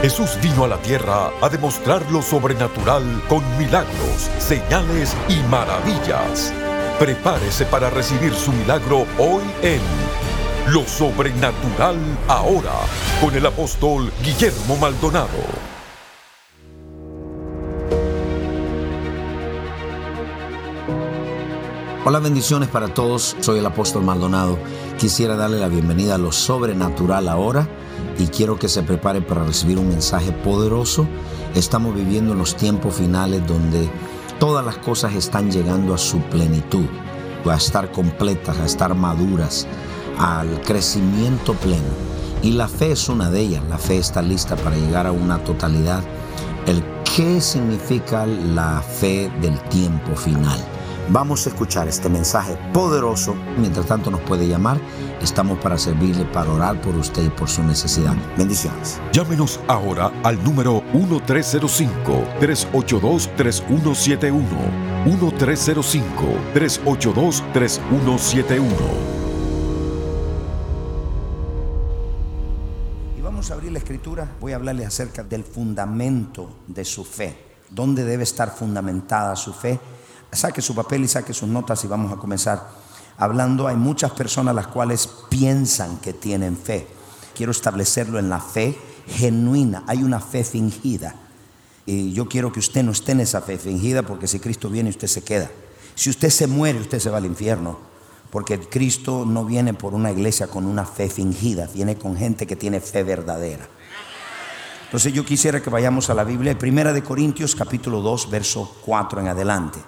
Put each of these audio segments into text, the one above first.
Jesús vino a la tierra a demostrar lo sobrenatural con milagros, señales y maravillas. Prepárese para recibir su milagro hoy en Lo Sobrenatural Ahora con el apóstol Guillermo Maldonado. Hola, bendiciones para todos. Soy el apóstol Maldonado. Quisiera darle la bienvenida a Lo Sobrenatural Ahora y quiero que se prepare para recibir un mensaje poderoso. Estamos viviendo en los tiempos finales donde todas las cosas están llegando a su plenitud, a estar completas, a estar maduras, al crecimiento pleno. Y la fe es una de ellas. La fe está lista para llegar a una totalidad. El qué significa la fe del tiempo final. Vamos a escuchar este mensaje poderoso. Mientras tanto nos puede llamar. Estamos para servirle, para orar por usted y por su necesidad. Bendiciones. Llámenos ahora al número 1305-382-3171. 1305-382-3171. Y vamos a abrir la escritura. Voy a hablarles acerca del fundamento de su fe. ¿Dónde debe estar fundamentada su fe? Saque su papel y saque sus notas y vamos a comenzar hablando. Hay muchas personas las cuales piensan que tienen fe. Quiero establecerlo en la fe genuina. Hay una fe fingida. Y yo quiero que usted no esté en esa fe fingida porque si Cristo viene usted se queda. Si usted se muere usted se va al infierno. Porque Cristo no viene por una iglesia con una fe fingida, viene con gente que tiene fe verdadera. Entonces yo quisiera que vayamos a la Biblia, Primera de Corintios capítulo 2, verso 4 en adelante.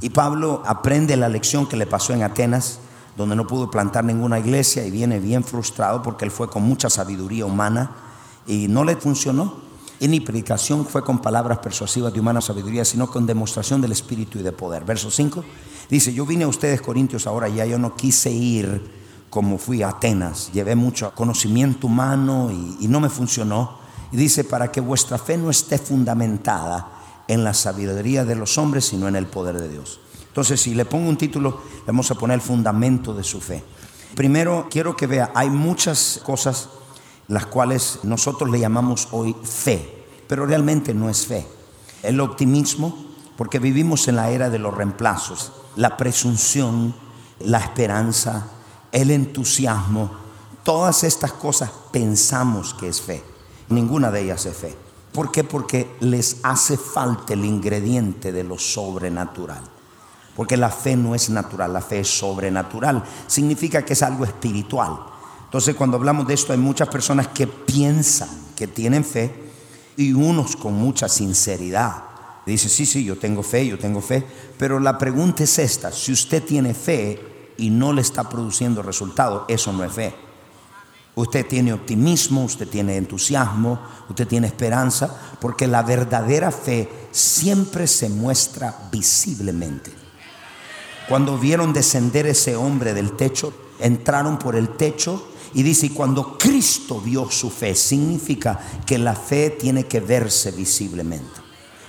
Y Pablo aprende la lección que le pasó en Atenas, donde no pudo plantar ninguna iglesia y viene bien frustrado porque él fue con mucha sabiduría humana y no le funcionó. Y ni predicación fue con palabras persuasivas de humana sabiduría, sino con demostración del Espíritu y de poder. Verso 5 dice, yo vine a ustedes Corintios ahora, ya yo no quise ir como fui a Atenas, llevé mucho conocimiento humano y, y no me funcionó. Y dice, para que vuestra fe no esté fundamentada en la sabiduría de los hombres, sino en el poder de Dios. Entonces, si le pongo un título, le vamos a poner el fundamento de su fe. Primero, quiero que vea, hay muchas cosas las cuales nosotros le llamamos hoy fe, pero realmente no es fe. El optimismo, porque vivimos en la era de los reemplazos, la presunción, la esperanza, el entusiasmo, todas estas cosas pensamos que es fe. Ninguna de ellas es fe. ¿Por qué? Porque les hace falta el ingrediente de lo sobrenatural. Porque la fe no es natural, la fe es sobrenatural. Significa que es algo espiritual. Entonces cuando hablamos de esto hay muchas personas que piensan que tienen fe y unos con mucha sinceridad. Dicen, sí, sí, yo tengo fe, yo tengo fe. Pero la pregunta es esta, si usted tiene fe y no le está produciendo resultado, eso no es fe. Usted tiene optimismo, usted tiene entusiasmo, usted tiene esperanza, porque la verdadera fe siempre se muestra visiblemente. Cuando vieron descender ese hombre del techo, entraron por el techo y dice, y cuando Cristo vio su fe, significa que la fe tiene que verse visiblemente.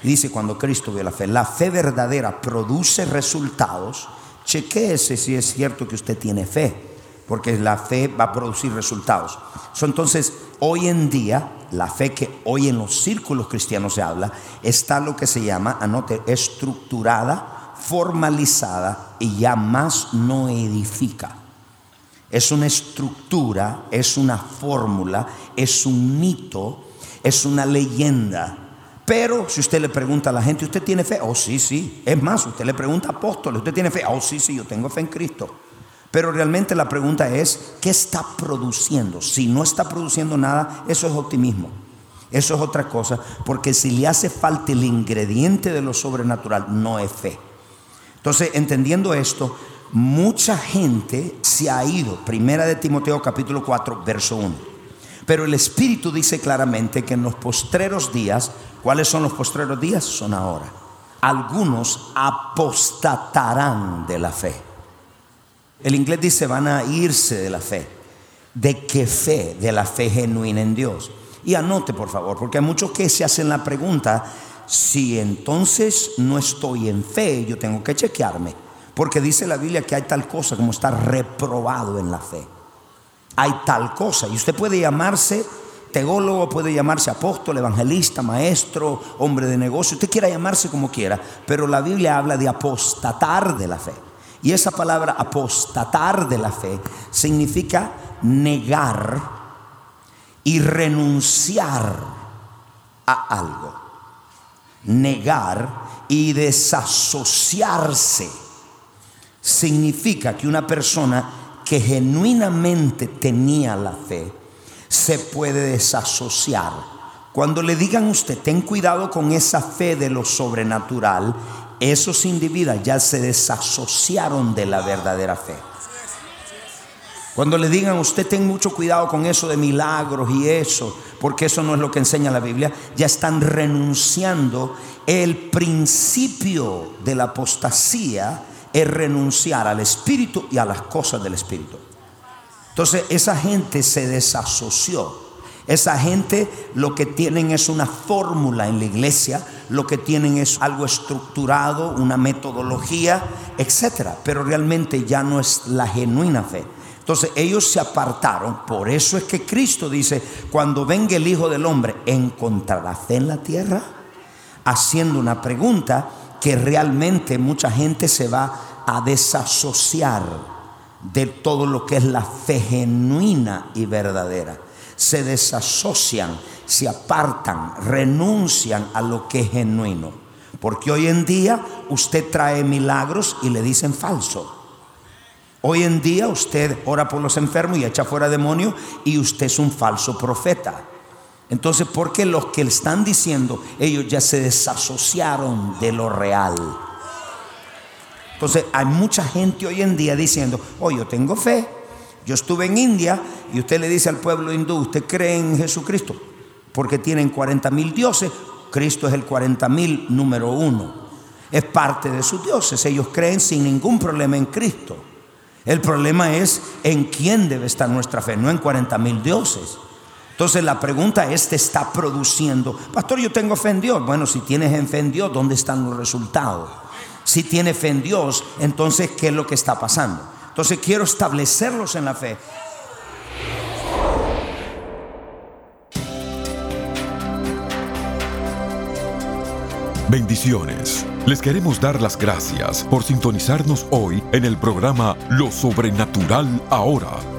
Y dice, cuando Cristo vio la fe, la fe verdadera produce resultados. Chequéese si es cierto que usted tiene fe porque la fe va a producir resultados. entonces, hoy en día, la fe que hoy en los círculos cristianos se habla, está lo que se llama, anote, estructurada, formalizada y ya más no edifica. Es una estructura, es una fórmula, es un mito, es una leyenda. Pero si usted le pregunta a la gente, ¿usted tiene fe? Oh, sí, sí. Es más, usted le pregunta a apóstoles, ¿usted tiene fe? Oh, sí, sí, yo tengo fe en Cristo. Pero realmente la pregunta es, ¿qué está produciendo? Si no está produciendo nada, eso es optimismo. Eso es otra cosa, porque si le hace falta el ingrediente de lo sobrenatural, no es fe. Entonces, entendiendo esto, mucha gente se ha ido. Primera de Timoteo capítulo 4, verso 1. Pero el Espíritu dice claramente que en los postreros días, ¿cuáles son los postreros días? Son ahora. Algunos apostatarán de la fe. El inglés dice van a irse de la fe. ¿De qué fe? De la fe genuina en Dios. Y anote por favor, porque hay muchos que se hacen la pregunta, si entonces no estoy en fe, yo tengo que chequearme. Porque dice la Biblia que hay tal cosa como estar reprobado en la fe. Hay tal cosa. Y usted puede llamarse teólogo, puede llamarse apóstol, evangelista, maestro, hombre de negocio, usted quiera llamarse como quiera, pero la Biblia habla de apostatar de la fe. Y esa palabra apostatar de la fe significa negar y renunciar a algo. Negar y desasociarse significa que una persona que genuinamente tenía la fe se puede desasociar. Cuando le digan a usted, ten cuidado con esa fe de lo sobrenatural, esos individuos ya se desasociaron de la verdadera fe. Cuando le digan usted ten mucho cuidado con eso de milagros y eso, porque eso no es lo que enseña la Biblia, ya están renunciando. El principio de la apostasía es renunciar al espíritu y a las cosas del espíritu. Entonces esa gente se desasoció. Esa gente lo que tienen es una fórmula en la iglesia, lo que tienen es algo estructurado, una metodología, etcétera, pero realmente ya no es la genuina fe. Entonces ellos se apartaron, por eso es que Cristo dice, cuando venga el Hijo del Hombre, ¿encontrará fe en la tierra? Haciendo una pregunta que realmente mucha gente se va a desasociar de todo lo que es la fe genuina y verdadera se desasocian, se apartan, renuncian a lo que es genuino. Porque hoy en día usted trae milagros y le dicen falso. Hoy en día usted ora por los enfermos y echa fuera demonios y usted es un falso profeta. Entonces, ¿por qué los que le están diciendo, ellos ya se desasociaron de lo real? Entonces, hay mucha gente hoy en día diciendo, oh, yo tengo fe, yo estuve en India y usted le dice al pueblo hindú, ¿usted cree en Jesucristo? Porque tienen 40 mil dioses, Cristo es el 40 mil número uno. Es parte de sus dioses, ellos creen sin ningún problema en Cristo. El problema es en quién debe estar nuestra fe, no en 40 mil dioses. Entonces la pregunta es, ¿te está produciendo? Pastor, yo tengo fe en Dios. Bueno, si tienes fe en Dios, ¿dónde están los resultados? Si tienes fe en Dios, entonces, ¿qué es lo que está pasando? Entonces quiero establecerlos en la fe. Bendiciones. Les queremos dar las gracias por sintonizarnos hoy en el programa Lo Sobrenatural Ahora.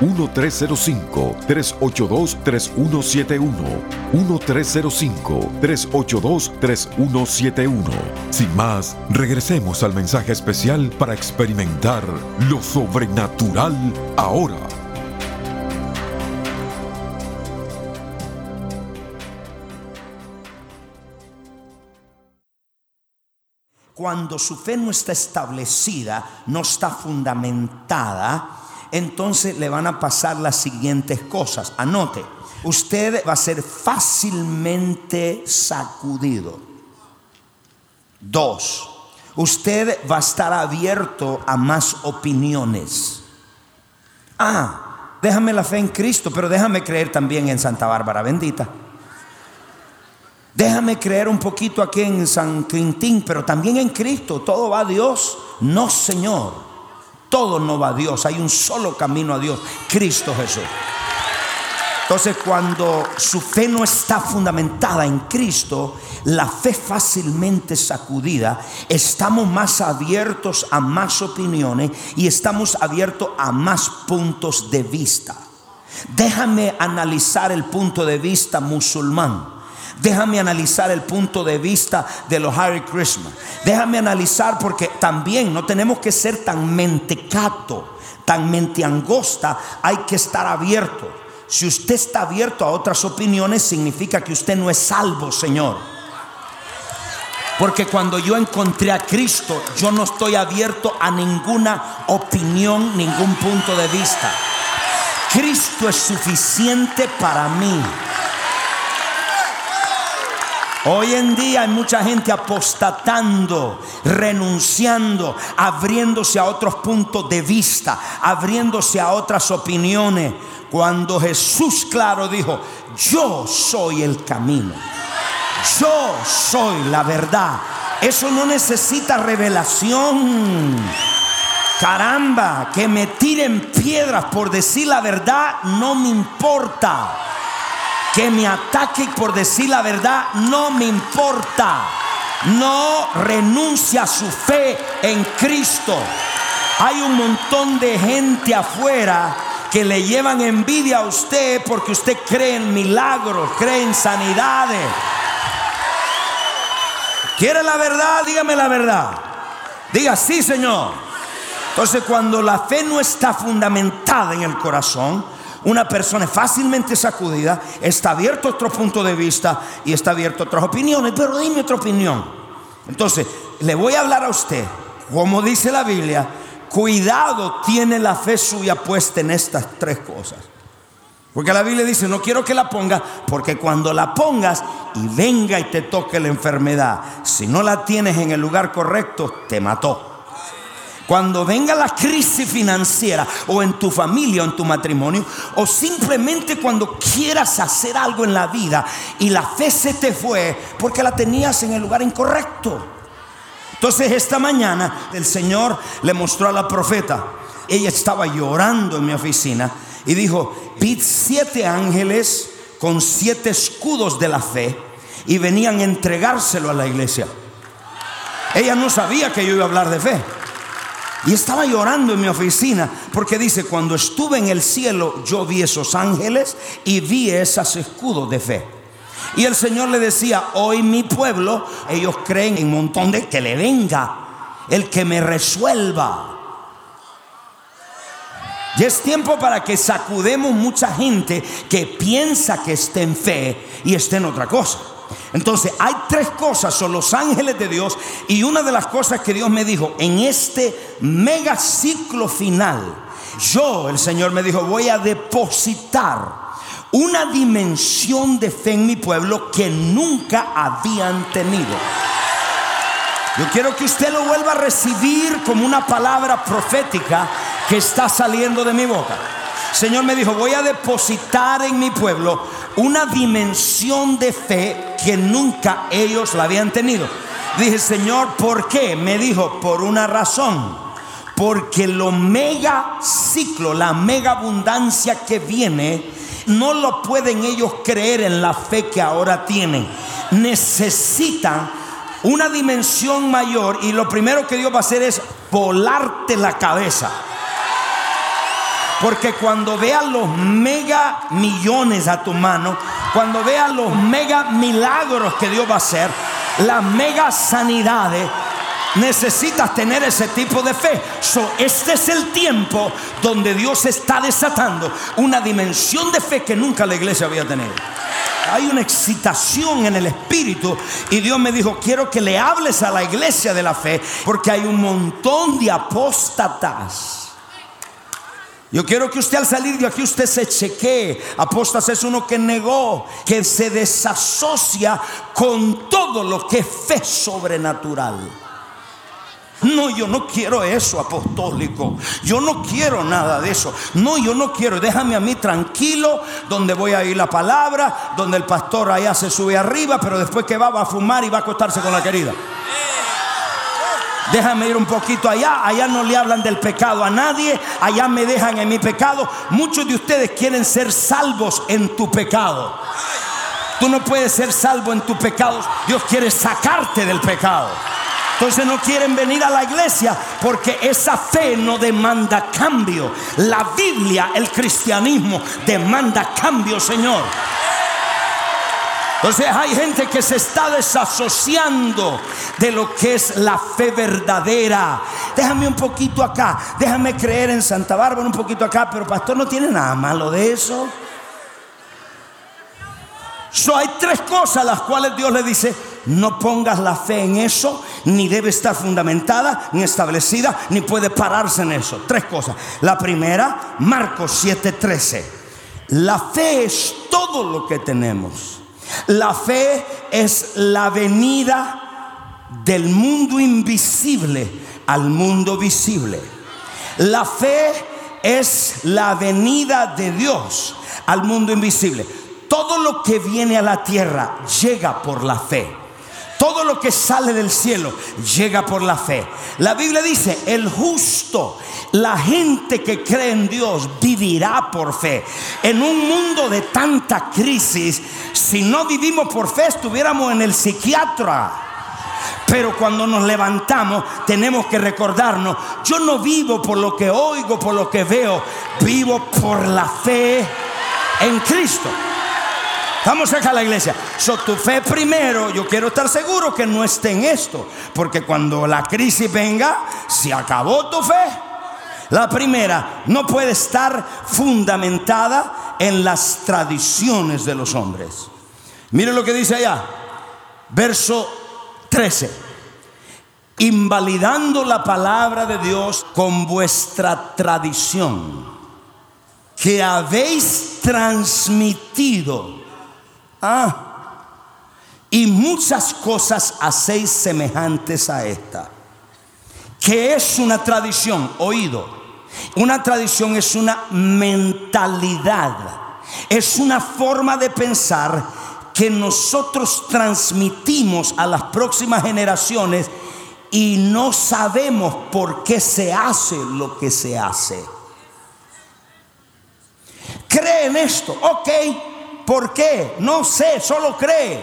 1305-382-3171. 1305-382-3171. Sin más, regresemos al mensaje especial para experimentar lo sobrenatural ahora. Cuando su fe no está establecida, no está fundamentada, entonces le van a pasar las siguientes cosas. Anote, usted va a ser fácilmente sacudido. Dos, usted va a estar abierto a más opiniones. Ah, déjame la fe en Cristo, pero déjame creer también en Santa Bárbara bendita. Déjame creer un poquito aquí en San Quintín, pero también en Cristo. Todo va a Dios. No, Señor. Todo no va a Dios. Hay un solo camino a Dios. Cristo Jesús. Entonces cuando su fe no está fundamentada en Cristo, la fe fácilmente sacudida, estamos más abiertos a más opiniones y estamos abiertos a más puntos de vista. Déjame analizar el punto de vista musulmán. Déjame analizar el punto de vista de los Harry Christmas. Déjame analizar porque también no tenemos que ser tan mentecato, tan mente angosta. Hay que estar abierto. Si usted está abierto a otras opiniones, significa que usted no es salvo, Señor. Porque cuando yo encontré a Cristo, yo no estoy abierto a ninguna opinión, ningún punto de vista. Cristo es suficiente para mí. Hoy en día hay mucha gente apostatando, renunciando, abriéndose a otros puntos de vista, abriéndose a otras opiniones. Cuando Jesús, claro, dijo, yo soy el camino, yo soy la verdad. Eso no necesita revelación. Caramba, que me tiren piedras por decir la verdad no me importa que me ataque por decir la verdad, no me importa. No renuncia a su fe en Cristo. Hay un montón de gente afuera que le llevan envidia a usted porque usted cree en milagros, cree en sanidades. ¿Quiere la verdad? Dígame la verdad. Diga sí, Señor. Entonces cuando la fe no está fundamentada en el corazón, una persona fácilmente sacudida, está abierto a otro punto de vista y está abierto a otras opiniones, pero dime otra opinión. Entonces, le voy a hablar a usted, como dice la Biblia, cuidado tiene la fe suya puesta en estas tres cosas. Porque la Biblia dice, no quiero que la ponga, porque cuando la pongas y venga y te toque la enfermedad, si no la tienes en el lugar correcto, te mató. Cuando venga la crisis financiera o en tu familia o en tu matrimonio, o simplemente cuando quieras hacer algo en la vida y la fe se te fue porque la tenías en el lugar incorrecto. Entonces esta mañana el Señor le mostró a la profeta, ella estaba llorando en mi oficina y dijo, pid siete ángeles con siete escudos de la fe y venían a entregárselo a la iglesia. Ella no sabía que yo iba a hablar de fe. Y estaba llorando en mi oficina porque dice, cuando estuve en el cielo yo vi esos ángeles y vi esos escudos de fe. Y el Señor le decía, hoy mi pueblo, ellos creen en un montón de que le venga, el que me resuelva. Y es tiempo para que sacudemos mucha gente que piensa que está en fe y está en otra cosa. Entonces hay tres cosas, son los ángeles de Dios y una de las cosas que Dios me dijo en este mega ciclo final, yo, el Señor me dijo, voy a depositar una dimensión de fe en mi pueblo que nunca habían tenido. Yo quiero que usted lo vuelva a recibir como una palabra profética que está saliendo de mi boca. Señor me dijo, voy a depositar en mi pueblo una dimensión de fe que nunca ellos la habían tenido. Dije, Señor, ¿por qué? Me dijo, por una razón. Porque lo mega ciclo, la mega abundancia que viene, no lo pueden ellos creer en la fe que ahora tienen. Necesitan una dimensión mayor y lo primero que Dios va a hacer es volarte la cabeza. Porque cuando veas los mega millones a tu mano, cuando veas los mega milagros que Dios va a hacer, las mega sanidades, necesitas tener ese tipo de fe. este es el tiempo donde Dios está desatando una dimensión de fe que nunca la iglesia había tenido. Hay una excitación en el espíritu y Dios me dijo, quiero que le hables a la iglesia de la fe porque hay un montón de apóstatas yo quiero que usted al salir de aquí usted se chequee. Apostas es uno que negó, que se desasocia con todo lo que es fe sobrenatural. No, yo no quiero eso apostólico. Yo no quiero nada de eso. No, yo no quiero. Déjame a mí tranquilo, donde voy a ir la palabra, donde el pastor allá se sube arriba, pero después que va, va a fumar y va a acostarse con la querida. Déjame ir un poquito allá. Allá no le hablan del pecado a nadie. Allá me dejan en mi pecado. Muchos de ustedes quieren ser salvos en tu pecado. Tú no puedes ser salvo en tu pecado. Dios quiere sacarte del pecado. Entonces no quieren venir a la iglesia porque esa fe no demanda cambio. La Biblia, el cristianismo, demanda cambio, Señor. Entonces hay gente que se está desasociando de lo que es la fe verdadera. Déjame un poquito acá, déjame creer en Santa Bárbara un poquito acá, pero pastor no tiene nada malo de eso. So, hay tres cosas las cuales Dios le dice, no pongas la fe en eso, ni debe estar fundamentada, ni establecida, ni puede pararse en eso. Tres cosas. La primera, Marcos 7:13. La fe es todo lo que tenemos. La fe es la venida del mundo invisible al mundo visible. La fe es la venida de Dios al mundo invisible. Todo lo que viene a la tierra llega por la fe. Todo lo que sale del cielo llega por la fe. La Biblia dice, el justo, la gente que cree en Dios vivirá por fe. En un mundo de tanta crisis, si no vivimos por fe, estuviéramos en el psiquiatra. Pero cuando nos levantamos tenemos que recordarnos, yo no vivo por lo que oigo, por lo que veo, vivo por la fe en Cristo. Vamos acá a la iglesia. So, tu fe primero, yo quiero estar seguro que no esté en esto. Porque cuando la crisis venga, se acabó tu fe. La primera no puede estar fundamentada en las tradiciones de los hombres. Mire lo que dice allá. Verso 13. Invalidando la palabra de Dios con vuestra tradición que habéis transmitido Ah, y muchas cosas hacéis semejantes a esta. Que es una tradición, oído. Una tradición es una mentalidad, es una forma de pensar que nosotros transmitimos a las próximas generaciones y no sabemos por qué se hace lo que se hace. ¿Creen esto? Ok, ¿Por qué? No sé, solo cree.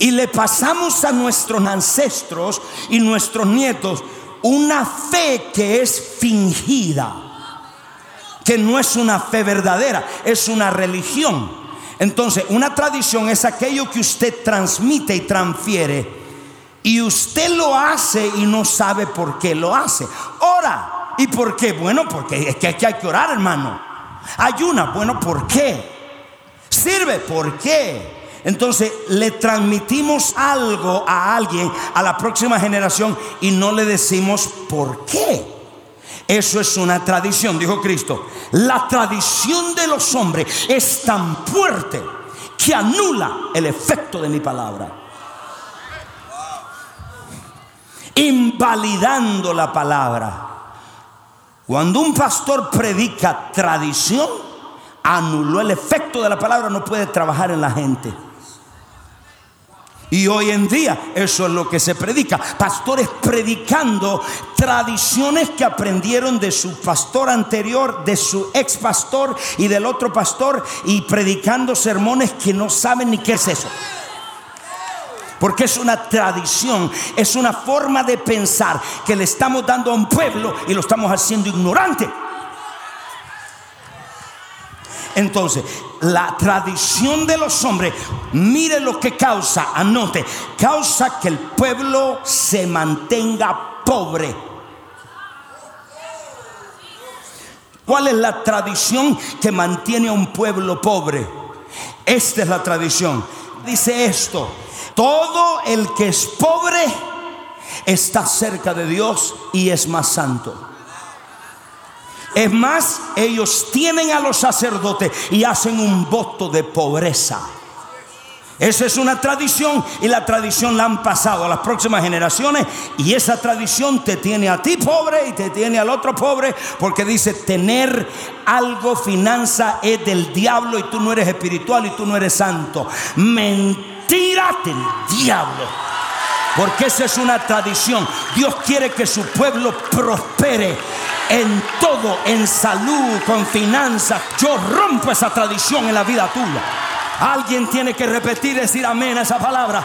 Y le pasamos a nuestros ancestros y nuestros nietos una fe que es fingida, que no es una fe verdadera, es una religión. Entonces, una tradición es aquello que usted transmite y transfiere. Y usted lo hace y no sabe por qué lo hace. Ora. ¿Y por qué? Bueno, porque es que hay que orar, hermano. Ayuna. Bueno, ¿por qué? Sirve. ¿Por qué? Entonces le transmitimos algo a alguien, a la próxima generación, y no le decimos por qué. Eso es una tradición, dijo Cristo. La tradición de los hombres es tan fuerte que anula el efecto de mi palabra. Invalidando la palabra. Cuando un pastor predica tradición, anuló el efecto de la palabra, no puede trabajar en la gente. Y hoy en día eso es lo que se predica. Pastores predicando tradiciones que aprendieron de su pastor anterior, de su ex pastor y del otro pastor y predicando sermones que no saben ni qué es eso. Porque es una tradición, es una forma de pensar que le estamos dando a un pueblo y lo estamos haciendo ignorante. Entonces, la tradición de los hombres, mire lo que causa, anote, causa que el pueblo se mantenga pobre. ¿Cuál es la tradición que mantiene a un pueblo pobre? Esta es la tradición. Dice esto, todo el que es pobre está cerca de Dios y es más santo. Es más, ellos tienen a los sacerdotes y hacen un voto de pobreza. Esa es una tradición y la tradición la han pasado a las próximas generaciones y esa tradición te tiene a ti pobre y te tiene al otro pobre porque dice tener algo finanza es del diablo y tú no eres espiritual y tú no eres santo. Mentira del diablo. Porque esa es una tradición. Dios quiere que su pueblo prospere en todo, en salud, con finanzas. Yo rompo esa tradición en la vida tuya. Alguien tiene que repetir, decir amén a esa palabra.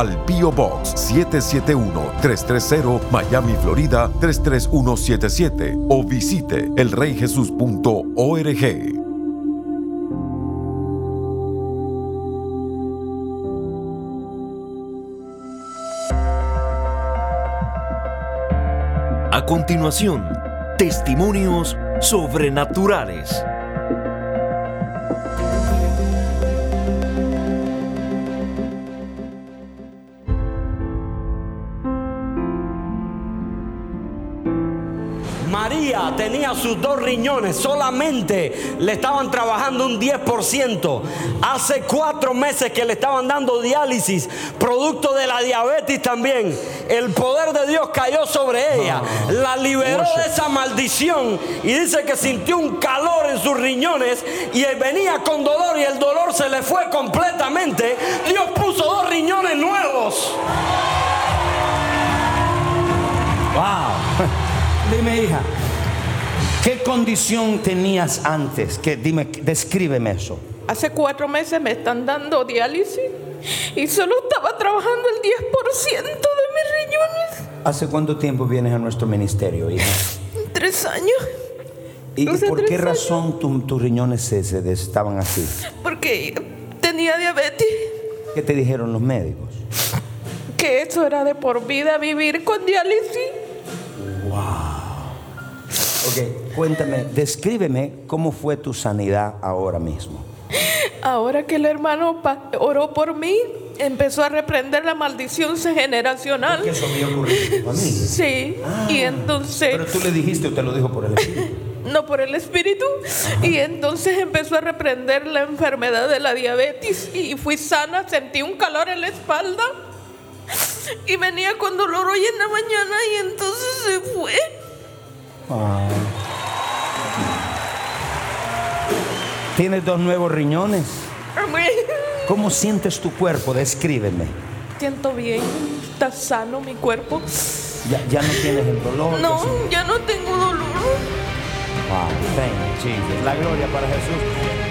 al P.O. Box 771-330 Miami, Florida 33177 o visite elreyjesus.org. A continuación, testimonios sobrenaturales. Tenía sus dos riñones, solamente le estaban trabajando un 10%. Hace cuatro meses que le estaban dando diálisis, producto de la diabetes también. El poder de Dios cayó sobre ella, la liberó de esa maldición y dice que sintió un calor en sus riñones y venía con dolor y el dolor se le fue completamente. Dios puso dos riñones nuevos. Wow. Dime, hija, ¿qué condición tenías antes? Que dime, descríbeme eso. Hace cuatro meses me están dando diálisis y solo estaba trabajando el 10% de mis riñones. ¿Hace cuánto tiempo vienes a nuestro ministerio, hija? Tres años. ¿Y Hace por qué razón tu- tus riñones se, se des- estaban así? Porque tenía diabetes, ¿Qué te dijeron los médicos? que eso era de por vida vivir con diálisis. Ok, cuéntame, descríbeme cómo fue tu sanidad ahora mismo. Ahora que el hermano oró por mí, empezó a reprender la maldición generacional. eso había ocurrido en tu familia. Sí, y entonces... Pero tú le dijiste o te lo dijo por el espíritu. no por el espíritu. Y entonces empezó a reprender la enfermedad de la diabetes y fui sana, sentí un calor en la espalda y venía con dolor hoy en la mañana y entonces se fue. Tienes dos nuevos riñones. ¿Cómo sientes tu cuerpo? Descríbeme. Siento bien, está sano mi cuerpo. Ya, ya no tienes el dolor. No, ya no tengo dolor. Wow, thank you, Jesus. La gloria para Jesús.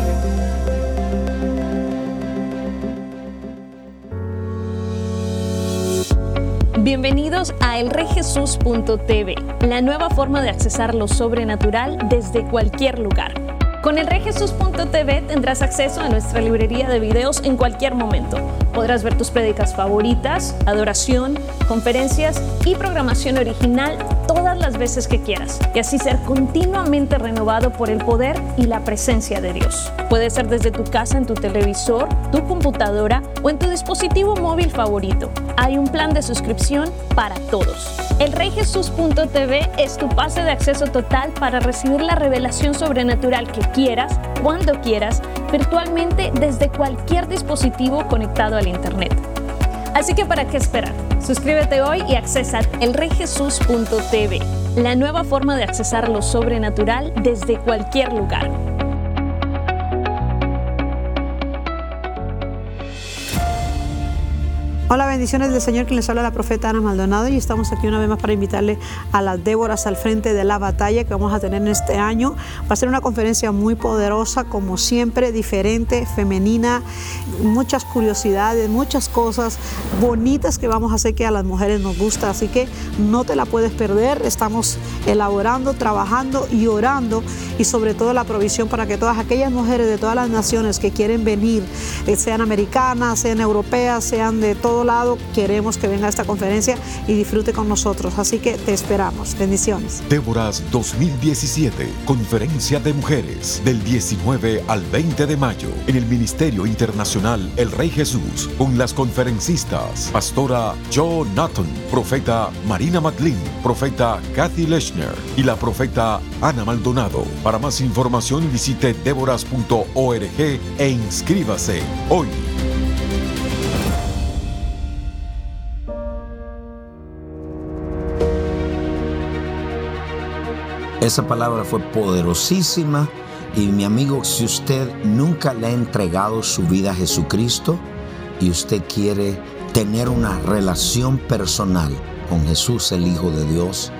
Bienvenidos a elreyjesus.tv, la nueva forma de accesar lo sobrenatural desde cualquier lugar. Con elreyjesus.tv tendrás acceso a nuestra librería de videos en cualquier momento. Podrás ver tus prédicas favoritas, adoración, conferencias y programación original todas las veces que quieras y así ser continuamente renovado por el poder y la presencia de Dios. Puede ser desde tu casa, en tu televisor, tu computadora o en tu dispositivo móvil favorito. Hay un plan de suscripción para todos. Elreyjesus.tv es tu pase de acceso total para recibir la revelación sobrenatural que quieras, cuando quieras, virtualmente desde cualquier dispositivo conectado al Internet. Así que ¿para qué esperar? Suscríbete hoy y accesa elreyjesus.tv, la nueva forma de accesar lo sobrenatural desde cualquier lugar. Hola, bendiciones del Señor, que les habla la profeta Ana Maldonado y estamos aquí una vez más para invitarle a las Déboras al frente de la batalla que vamos a tener en este año. Va a ser una conferencia muy poderosa, como siempre, diferente, femenina, muchas curiosidades, muchas cosas bonitas que vamos a hacer que a las mujeres nos gusta, así que no te la puedes perder. Estamos elaborando, trabajando y orando y sobre todo la provisión para que todas aquellas mujeres de todas las naciones que quieren venir, eh, sean americanas, sean europeas, sean de todos lado. Queremos que venga a esta conferencia y disfrute con nosotros. Así que te esperamos. Bendiciones. Déboras 2017, Conferencia de Mujeres, del 19 al 20 de mayo, en el Ministerio Internacional El Rey Jesús, con las conferencistas, Pastora Joe Nathan, Profeta Marina McLean, Profeta Kathy Lechner y la Profeta Ana Maldonado. Para más información visite déboras.org e inscríbase hoy. Esa palabra fue poderosísima y mi amigo, si usted nunca le ha entregado su vida a Jesucristo y usted quiere tener una relación personal con Jesús, el Hijo de Dios,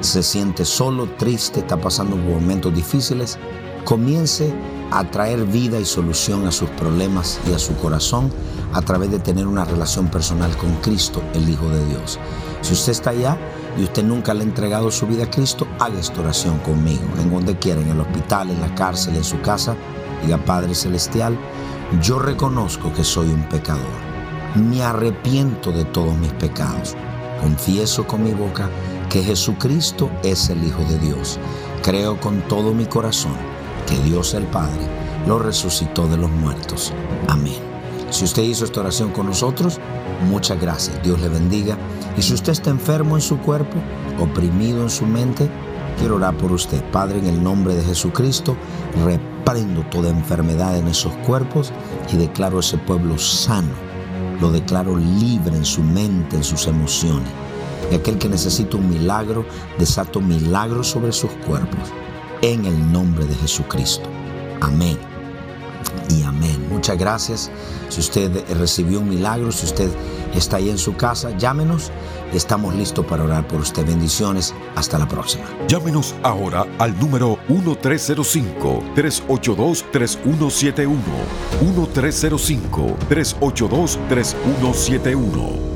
se siente solo, triste, está pasando momentos difíciles, comience a traer vida y solución a sus problemas y a su corazón a través de tener una relación personal con Cristo, el Hijo de Dios. Si usted está allá y usted nunca le ha entregado su vida a Cristo, haga esta oración conmigo, en donde quiera, en el hospital, en la cárcel, en su casa. Diga, Padre Celestial, yo reconozco que soy un pecador. Me arrepiento de todos mis pecados. Confieso con mi boca que Jesucristo es el Hijo de Dios. Creo con todo mi corazón que Dios el Padre lo resucitó de los muertos. Amén. Si usted hizo esta oración con nosotros, muchas gracias. Dios le bendiga. Y si usted está enfermo en su cuerpo, oprimido en su mente, quiero orar por usted. Padre, en el nombre de Jesucristo, reprendo toda enfermedad en esos cuerpos y declaro ese pueblo sano. Lo declaro libre en su mente, en sus emociones. Y aquel que necesita un milagro, desato milagros sobre sus cuerpos. En el nombre de Jesucristo. Amén y amén. Muchas gracias. Si usted recibió un milagro, si usted está ahí en su casa, llámenos. Estamos listos para orar por usted. Bendiciones. Hasta la próxima. Llámenos ahora al número 1305-382-3171. 1305-382-3171.